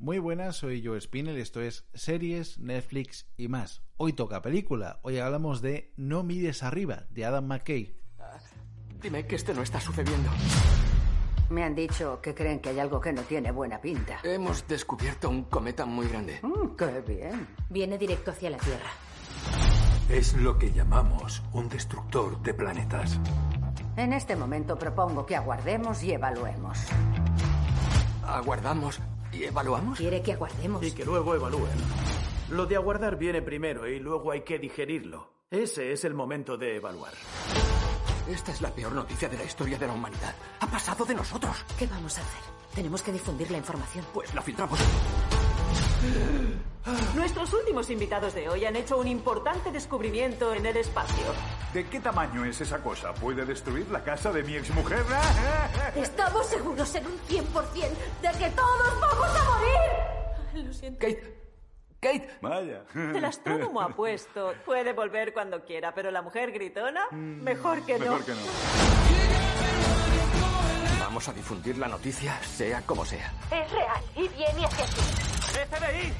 Muy buenas, soy Joe Spinell, esto es Series, Netflix y más. Hoy toca película, hoy hablamos de No mires arriba, de Adam McKay. Dime que esto no está sucediendo. Me han dicho que creen que hay algo que no tiene buena pinta. Hemos descubierto un cometa muy grande. Mm, ¡Qué bien! Viene directo hacia la Tierra. Es lo que llamamos un destructor de planetas. En este momento propongo que aguardemos y evaluemos. ¿Aguardamos y evaluamos? Quiere que aguardemos. Y que luego evalúen. Lo de aguardar viene primero y luego hay que digerirlo. Ese es el momento de evaluar. Esta es la peor noticia de la historia de la humanidad. Ha pasado de nosotros. ¿Qué vamos a hacer? Tenemos que difundir la información. Pues la filtramos. Nuestros últimos invitados de hoy han hecho un importante descubrimiento en el espacio. ¿De qué tamaño es esa cosa? ¿Puede destruir la casa de mi exmujer? Estamos seguros en un 100% de que todos vamos a morir. Lo siento. Kate. Kate. Vaya. El astrónomo ha puesto, puede volver cuando quiera, pero la mujer gritona, mejor que no. Mejor que no. Vamos a difundir la noticia, sea como sea. Es real y viene hacia aquí. ¡FBI!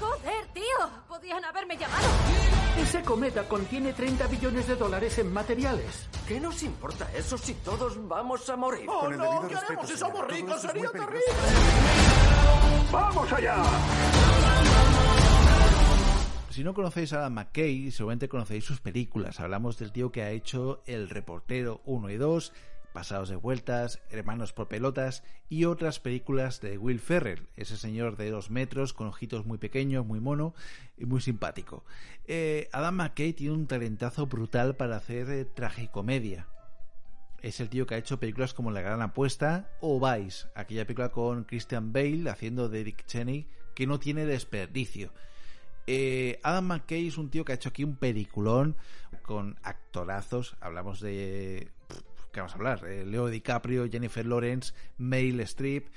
Joder, tío. Podían haberme llamado. Ese cometa contiene 30 billones de dólares en materiales. ¿Qué nos importa eso si todos vamos a morir? ¡Oh, Con el no! ¿Qué respeto, haremos si somos ricos? ¡Sería terrible! peligroso. ¡Vamos allá! Si no conocéis a Adam McKay, seguramente conocéis sus películas. Hablamos del tío que ha hecho El Reportero 1 y 2, Pasados de Vueltas, Hermanos por Pelotas y otras películas de Will Ferrell, ese señor de dos metros con ojitos muy pequeños, muy mono y muy simpático. Eh, Adam McKay tiene un talentazo brutal para hacer eh, tragicomedia. Es el tío que ha hecho películas como La Gran Apuesta o Vice, aquella película con Christian Bale haciendo de Dick Cheney que no tiene desperdicio. Eh, Adam McKay es un tío que ha hecho aquí un peliculón con actorazos. Hablamos de. ¿Qué vamos a hablar? Eh, Leo DiCaprio, Jennifer Lawrence, Meryl Streep,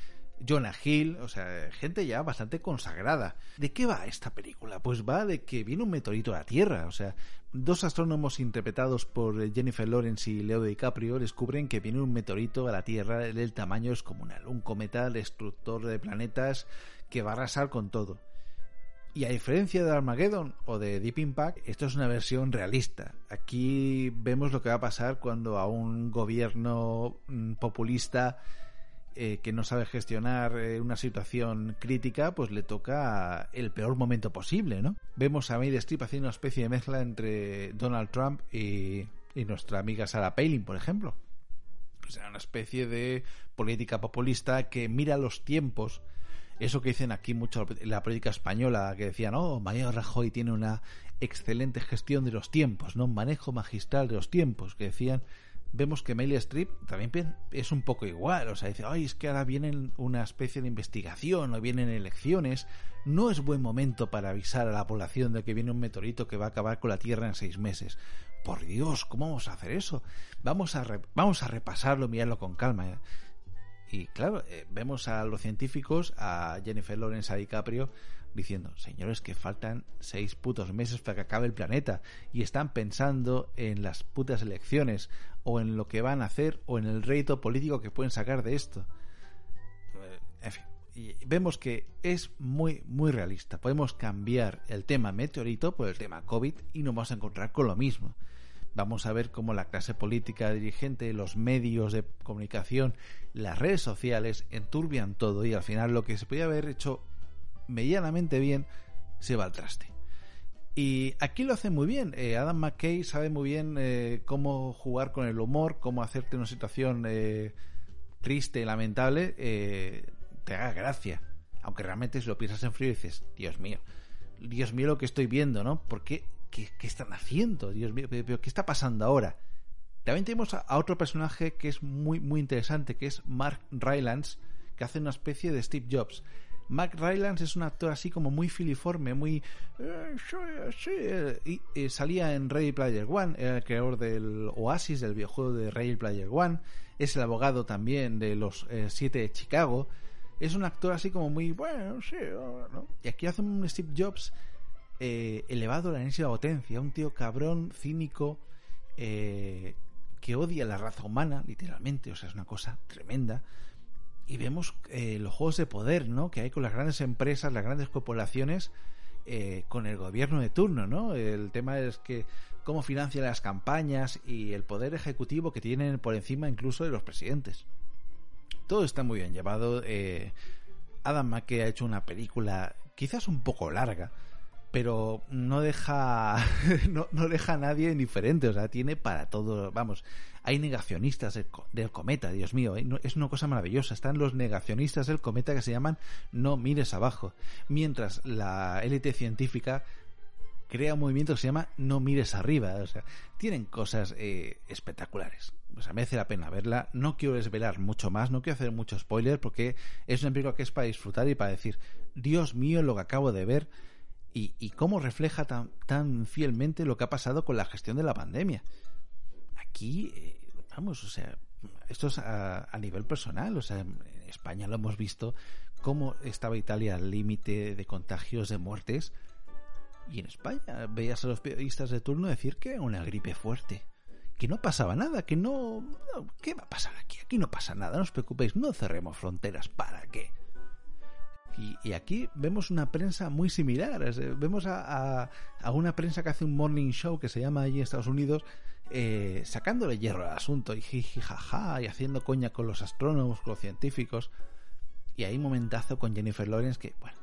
Jonah Hill, o sea, gente ya bastante consagrada. ¿De qué va esta película? Pues va de que viene un meteorito a la Tierra, o sea, dos astrónomos interpretados por eh, Jennifer Lawrence y Leo DiCaprio descubren que viene un meteorito a la Tierra del tamaño descomunal, un cometa destructor de planetas que va a arrasar con todo. Y a diferencia de Armageddon o de Deep Impact, esto es una versión realista. Aquí vemos lo que va a pasar cuando a un gobierno mm, populista eh, que no sabe gestionar eh, una situación crítica, pues le toca el peor momento posible, ¿no? Vemos a Meryl Streep haciendo una especie de mezcla entre Donald Trump y, y nuestra amiga Sarah Palin, por ejemplo. O sea, una especie de política populista que mira los tiempos eso que dicen aquí mucho en la política española, que decían, oh, Mariano Rajoy tiene una excelente gestión de los tiempos, ¿no? Un manejo magistral de los tiempos, que decían, vemos que Meryl Streep también es un poco igual, o sea, dice, ay, es que ahora vienen una especie de investigación o vienen elecciones, no es buen momento para avisar a la población de que viene un meteorito que va a acabar con la Tierra en seis meses. Por Dios, ¿cómo vamos a hacer eso? Vamos a, re- vamos a repasarlo, mirarlo con calma. ¿eh? Y claro, eh, vemos a los científicos, a Jennifer Lawrence, a DiCaprio, diciendo, señores, que faltan seis putos meses para que acabe el planeta. Y están pensando en las putas elecciones, o en lo que van a hacer, o en el rédito político que pueden sacar de esto. Eh, En fin, y vemos que es muy, muy realista. Podemos cambiar el tema meteorito por el tema COVID y nos vamos a encontrar con lo mismo. Vamos a ver cómo la clase política dirigente, los medios de comunicación, las redes sociales enturbian todo y al final lo que se podía haber hecho medianamente bien se va al traste. Y aquí lo hace muy bien. Eh, Adam McKay sabe muy bien eh, cómo jugar con el humor, cómo hacerte una situación eh, triste, lamentable, eh, te haga gracia. Aunque realmente si lo piensas en frío dices, Dios mío, Dios mío lo que estoy viendo, ¿no? ¿Por qué? ¿Qué, qué están haciendo? Dios mío, pero, ¿qué está pasando ahora? También tenemos a, otro personaje que es muy, muy interesante, que es Mark Rylance, que hace una especie de Steve Jobs. Mark Rylance es un actor así como muy filiforme, muy... eh, eh, y eh, salía en Ready Player One, era el creador del Oasis, del videojuego de Ready Player One, es el abogado también de los eh, siete de Chicago, es un actor así como muy... Bueno, sí, ¿no? Y aquí hace un Steve Jobs eh, elevado a la potencia, un tío cabrón, cínico, eh, que odia la raza humana, literalmente, o sea, es una cosa tremenda. y vemos eh, los juegos de poder, ¿no? Que hay con las grandes empresas, las grandes corporaciones, con el gobierno de turno, ¿no? El tema es que cómo financian las campañas y el poder ejecutivo que tienen por encima incluso de los presidentes. Todo está muy bien llevado. Adam McKay ha hecho una película quizás un poco larga, pero no deja no, no, deja a nadie indiferente, o sea, tiene para todo, vamos, hay negacionistas del, cometa, Dios mío, ¿eh? es una cosa maravillosa, están los negacionistas del cometa que se llaman no mires abajo, mientras la élite científica crea un movimiento que se llama no mires arriba, o sea, tienen cosas eh, espectaculares. O sea, merece la pena verla. No quiero desvelar mucho más, no quiero hacer mucho spoiler porque es una película que es para disfrutar y para decir, Dios mío, lo que acabo de ver y, y cómo refleja tan, tan fielmente lo que ha pasado con la gestión de la pandemia. Aquí, eh, vamos, o sea, esto es a, a, nivel personal, o sea, en España lo hemos visto, cómo estaba Italia al límite de contagios, de muertes, y en España veías a los periodistas de turno decir que era una gripe fuerte, que no pasaba nada, que no. ¿Qué va a pasar aquí? Aquí no pasa nada, no os preocupéis, no cerremos fronteras, ¿para qué? Y, aquí vemos una prensa muy similar. Vemos a, una prensa que hace un morning show que se llama allí en Estados Unidos, eh, sacándole hierro al asunto y jijijaja y haciendo coña con los astrónomos, con los científicos. Y hay un momentazo con Jennifer Lawrence que, bueno,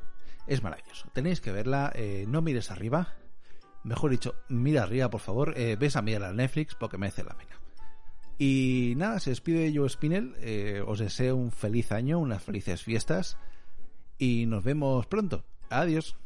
es maravilloso. Tenéis que verla. Eh, no mires arriba. Mejor dicho, mira arriba, por favor. Eh, ves a mirar a Netflix porque merece la pena. Y nada, se despide Joe Spinell. Eh, os deseo un feliz año, unas felices fiestas y nos vemos pronto. Adiós.